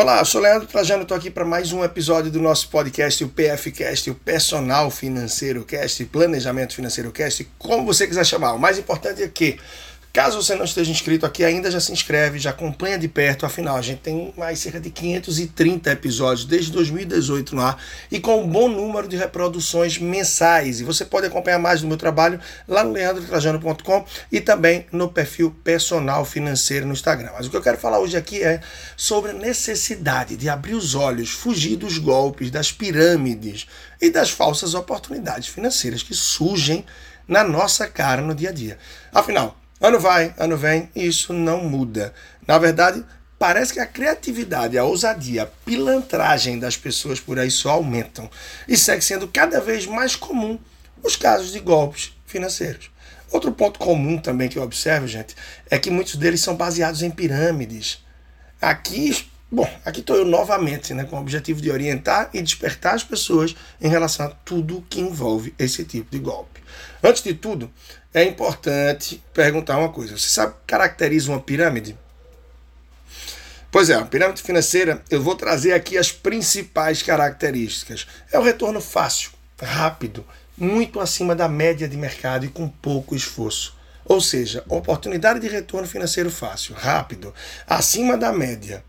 Olá, eu sou Leandro Trajano, estou aqui para mais um episódio do nosso podcast, o PFcast, o Personal Financeiro Cast, Planejamento Financeiro Cast, como você quiser chamar. O mais importante é que Caso você não esteja inscrito aqui ainda, já se inscreve, já acompanha de perto, afinal, a gente tem mais cerca de 530 episódios desde 2018 no ar e com um bom número de reproduções mensais. E você pode acompanhar mais do meu trabalho lá no leandrotrajano.com e também no perfil personal financeiro no Instagram. Mas o que eu quero falar hoje aqui é sobre a necessidade de abrir os olhos, fugir dos golpes, das pirâmides e das falsas oportunidades financeiras que surgem na nossa cara no dia a dia. Afinal, Ano vai, ano vem, e isso não muda. Na verdade, parece que a criatividade, a ousadia, a pilantragem das pessoas por aí só aumentam. E segue sendo cada vez mais comum os casos de golpes financeiros. Outro ponto comum também que eu observo, gente, é que muitos deles são baseados em pirâmides. Aqui, bom, aqui estou eu novamente, né, com o objetivo de orientar e despertar as pessoas em relação a tudo que envolve esse tipo de golpe. Antes de tudo, é importante perguntar uma coisa. Você sabe o que caracteriza uma pirâmide? Pois é, a pirâmide financeira, eu vou trazer aqui as principais características. É o retorno fácil, rápido, muito acima da média de mercado e com pouco esforço. Ou seja, oportunidade de retorno financeiro fácil, rápido, acima da média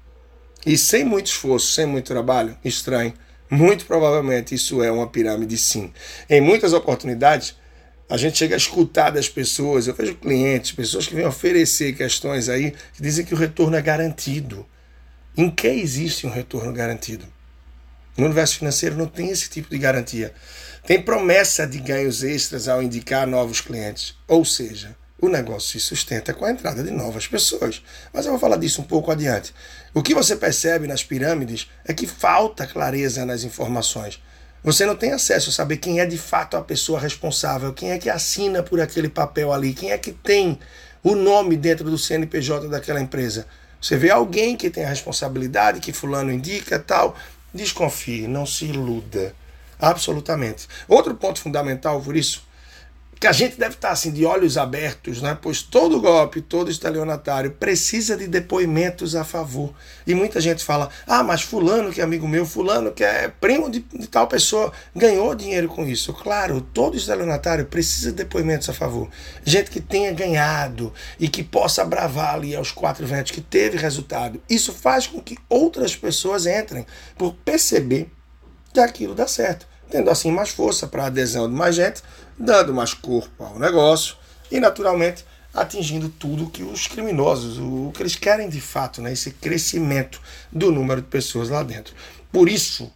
e sem muito esforço, sem muito trabalho, estranho. Muito provavelmente isso é uma pirâmide sim. Em muitas oportunidades, a gente chega a escutar das pessoas, eu vejo clientes, pessoas que vêm oferecer questões aí que dizem que o retorno é garantido. Em que existe um retorno garantido? No universo financeiro não tem esse tipo de garantia. Tem promessa de ganhos extras ao indicar novos clientes. Ou seja, o negócio se sustenta com a entrada de novas pessoas. Mas eu vou falar disso um pouco adiante. O que você percebe nas pirâmides é que falta clareza nas informações. Você não tem acesso a saber quem é de fato a pessoa responsável, quem é que assina por aquele papel ali, quem é que tem o nome dentro do CNPJ daquela empresa. Você vê alguém que tem a responsabilidade, que fulano indica tal, desconfie, não se iluda. Absolutamente. Outro ponto fundamental por isso que a gente deve estar assim de olhos abertos, né? pois todo golpe, todo estelionatário precisa de depoimentos a favor. E muita gente fala: ah, mas Fulano, que é amigo meu, Fulano, que é primo de, de tal pessoa, ganhou dinheiro com isso. Claro, todo estelionatário precisa de depoimentos a favor. Gente que tenha ganhado e que possa bravar ali aos quatro ventos, que teve resultado. Isso faz com que outras pessoas entrem por perceber que aquilo dá certo tendo assim mais força para a adesão de mais gente, dando mais corpo ao negócio e, naturalmente, atingindo tudo que os criminosos, o que eles querem de fato, né, esse crescimento do número de pessoas lá dentro. Por isso,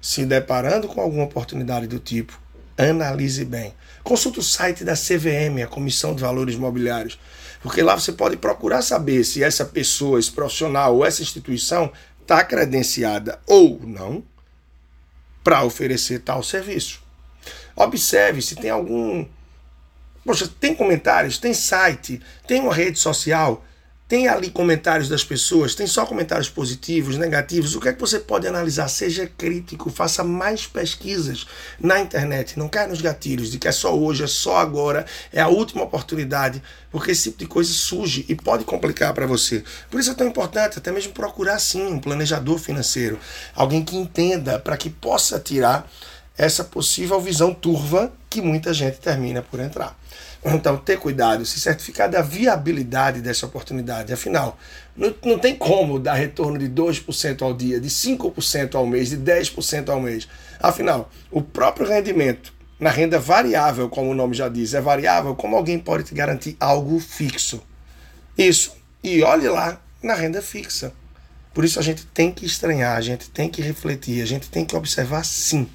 se deparando com alguma oportunidade do tipo, analise bem. Consulte o site da CVM, a Comissão de Valores Mobiliários, porque lá você pode procurar saber se essa pessoa, esse profissional ou essa instituição está credenciada ou não para oferecer tal serviço. Observe se tem algum. Poxa, tem comentários, tem site, tem uma rede social, tem ali comentários das pessoas, tem só comentários positivos, negativos. O que é que você pode analisar? Seja crítico, faça mais pesquisas na internet. Não caia nos gatilhos de que é só hoje, é só agora, é a última oportunidade, porque esse tipo de coisa surge e pode complicar para você. Por isso é tão importante até mesmo procurar sim um planejador financeiro, alguém que entenda para que possa tirar essa possível visão turva que muita gente termina por entrar. Então, ter cuidado, se certificar da viabilidade dessa oportunidade. Afinal, não, não tem como dar retorno de 2% ao dia, de 5% ao mês, de 10% ao mês. Afinal, o próprio rendimento na renda variável, como o nome já diz, é variável, como alguém pode te garantir algo fixo? Isso. E olhe lá na renda fixa. Por isso a gente tem que estranhar, a gente tem que refletir, a gente tem que observar sim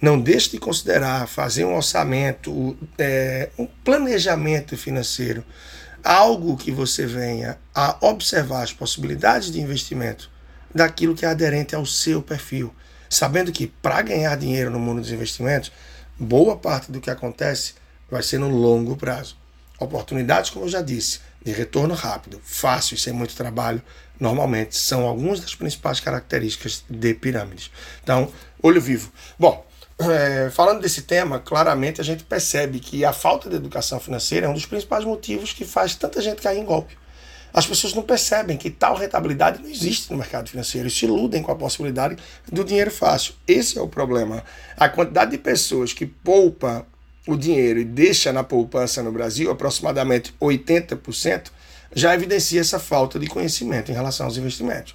não deixe de considerar fazer um orçamento, é, um planejamento financeiro, algo que você venha a observar as possibilidades de investimento daquilo que é aderente ao seu perfil, sabendo que para ganhar dinheiro no mundo dos investimentos, boa parte do que acontece vai ser no longo prazo. Oportunidades, como eu já disse, de retorno rápido, fácil e sem muito trabalho, normalmente são algumas das principais características de pirâmides. Então, olho vivo. Bom, é, falando desse tema, claramente a gente percebe que a falta de educação financeira é um dos principais motivos que faz tanta gente cair em golpe. As pessoas não percebem que tal rentabilidade não existe no mercado financeiro e se iludem com a possibilidade do dinheiro fácil. Esse é o problema. A quantidade de pessoas que poupa o dinheiro e deixa na poupança no Brasil, aproximadamente 80%, já evidencia essa falta de conhecimento em relação aos investimentos.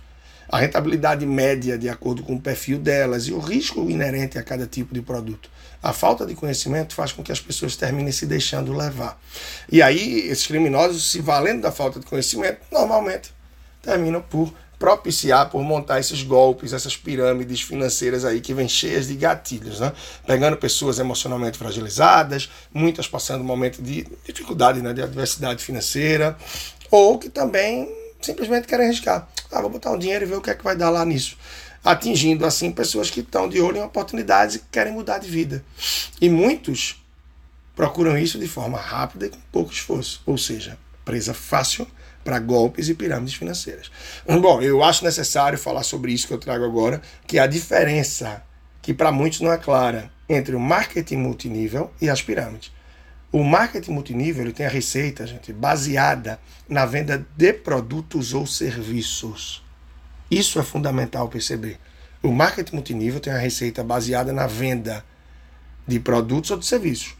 A rentabilidade média de acordo com o perfil delas e o risco inerente a cada tipo de produto. A falta de conhecimento faz com que as pessoas terminem se deixando levar. E aí, esses criminosos, se valendo da falta de conhecimento, normalmente terminam por propiciar, por montar esses golpes, essas pirâmides financeiras aí que vêm cheias de gatilhos, né? Pegando pessoas emocionalmente fragilizadas, muitas passando um momento de dificuldade, né? de adversidade financeira, ou que também simplesmente querem arriscar. Ah, vou botar um dinheiro e ver o que é que vai dar lá nisso atingindo assim pessoas que estão de olho em oportunidades e querem mudar de vida. E muitos procuram isso de forma rápida e com pouco esforço, ou seja, presa fácil para golpes e pirâmides financeiras. Bom, eu acho necessário falar sobre isso que eu trago agora, que é a diferença, que para muitos não é clara, entre o marketing multinível e as pirâmides. O marketing multinível ele tem a receita, gente, baseada na venda de produtos ou serviços. Isso é fundamental perceber. O marketing multinível tem a receita baseada na venda de produtos ou de serviços,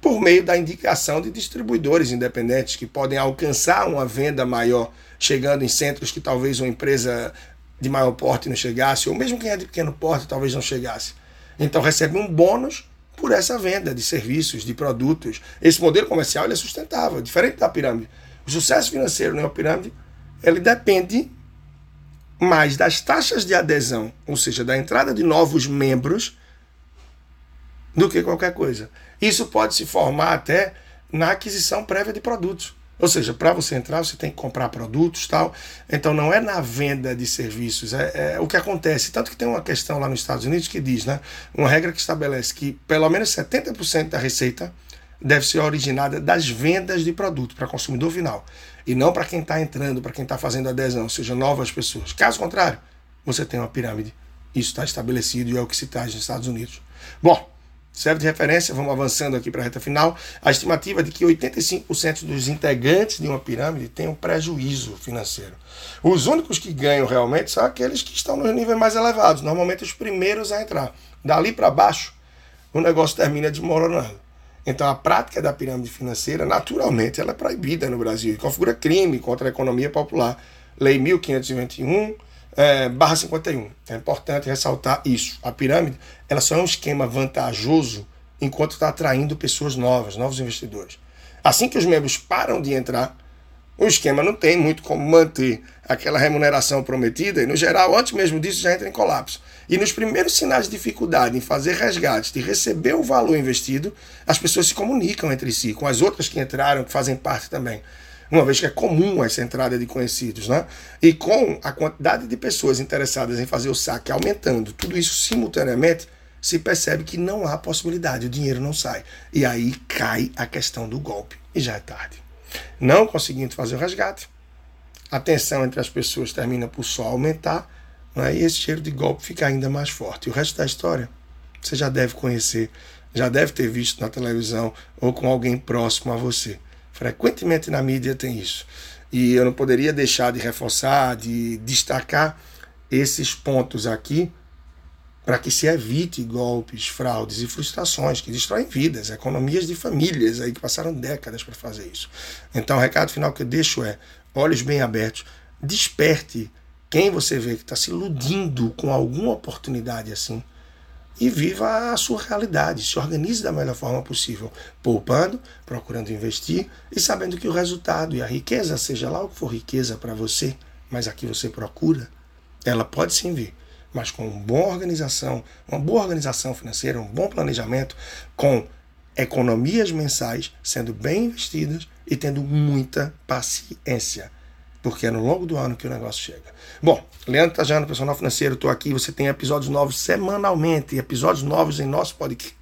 por meio da indicação de distribuidores independentes que podem alcançar uma venda maior, chegando em centros que talvez uma empresa de maior porte não chegasse, ou mesmo quem é de pequeno porte talvez não chegasse. Então recebe um bônus por essa venda de serviços, de produtos. Esse modelo comercial é sustentável, diferente da pirâmide. O sucesso financeiro na pirâmide ele depende mais das taxas de adesão, ou seja, da entrada de novos membros, do que qualquer coisa. Isso pode se formar até na aquisição prévia de produtos. Ou seja, para você entrar, você tem que comprar produtos tal. Então não é na venda de serviços, é, é, o que acontece. Tanto que tem uma questão lá nos Estados Unidos que diz, né? Uma regra que estabelece que pelo menos 70% da receita deve ser originada das vendas de produto para consumidor final e não para quem está entrando, para quem está fazendo adesão, ou seja, novas pessoas. Caso contrário, você tem uma pirâmide. Isso está estabelecido e é o que se traz nos Estados Unidos. Bom, serve de referência, vamos avançando aqui para a reta final. A estimativa de que 85% dos integrantes de uma pirâmide têm um prejuízo financeiro. Os únicos que ganham realmente são aqueles que estão nos níveis mais elevados, normalmente os primeiros a entrar. Dali para baixo, o negócio termina desmoronando. Então, a prática da pirâmide financeira, naturalmente, ela é proibida no Brasil e configura crime contra a economia popular. Lei 1521, é, barra 51. É importante ressaltar isso. A pirâmide ela só é um esquema vantajoso enquanto está atraindo pessoas novas, novos investidores. Assim que os membros param de entrar, o esquema não tem muito como manter aquela remuneração prometida e, no geral, antes mesmo disso, já entra em colapso. E nos primeiros sinais de dificuldade em fazer resgate, de receber o valor investido, as pessoas se comunicam entre si, com as outras que entraram, que fazem parte também. Uma vez que é comum essa entrada de conhecidos, né? E com a quantidade de pessoas interessadas em fazer o saque aumentando, tudo isso simultaneamente, se percebe que não há possibilidade, o dinheiro não sai. E aí cai a questão do golpe. E já é tarde. Não conseguindo fazer o resgate, a tensão entre as pessoas termina por só aumentar né? e esse cheiro de golpe fica ainda mais forte. E o resto da história você já deve conhecer, já deve ter visto na televisão ou com alguém próximo a você. Frequentemente na mídia tem isso. E eu não poderia deixar de reforçar, de destacar esses pontos aqui para que se evite golpes, fraudes e frustrações que destroem vidas, economias de famílias aí que passaram décadas para fazer isso. Então, o recado final que eu deixo é: olhos bem abertos, desperte quem você vê que está se iludindo com alguma oportunidade assim e viva a sua realidade, se organize da melhor forma possível, poupando, procurando investir e sabendo que o resultado e a riqueza, seja lá o que for riqueza para você, mas aqui você procura, ela pode sim vir, mas com uma boa organização, uma boa organização financeira, um bom planejamento, com economias mensais sendo bem investidas e tendo muita paciência porque é no longo do ano que o negócio chega. Bom, Leandro Tajano, personal financeiro, estou aqui. Você tem episódios novos semanalmente, episódios novos em nosso podcast,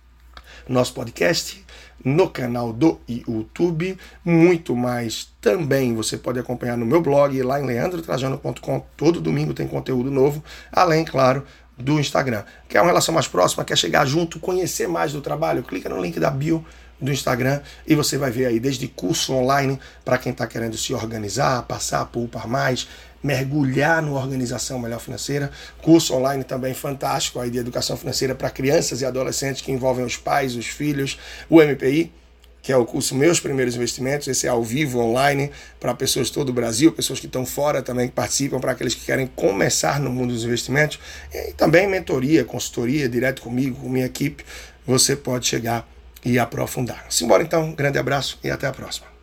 nosso podcast no canal do YouTube. Muito mais também você pode acompanhar no meu blog, lá em leandrotrajano.com. Todo domingo tem conteúdo novo, além, claro, do Instagram. Quer uma relação mais próxima, quer chegar junto, conhecer mais do trabalho? Clica no link da bio do Instagram e você vai ver aí desde curso online para quem está querendo se organizar, passar poupar mais, mergulhar no Organização Melhor Financeira. Curso online também fantástico aí de educação financeira para crianças e adolescentes que envolvem os pais, os filhos, o MPI que é o curso Meus Primeiros Investimentos. Esse é ao vivo, online, para pessoas de todo o Brasil, pessoas que estão fora também, que participam, para aqueles que querem começar no mundo dos investimentos. E também mentoria, consultoria, direto comigo, com minha equipe. Você pode chegar e aprofundar. Simbora então, grande abraço e até a próxima.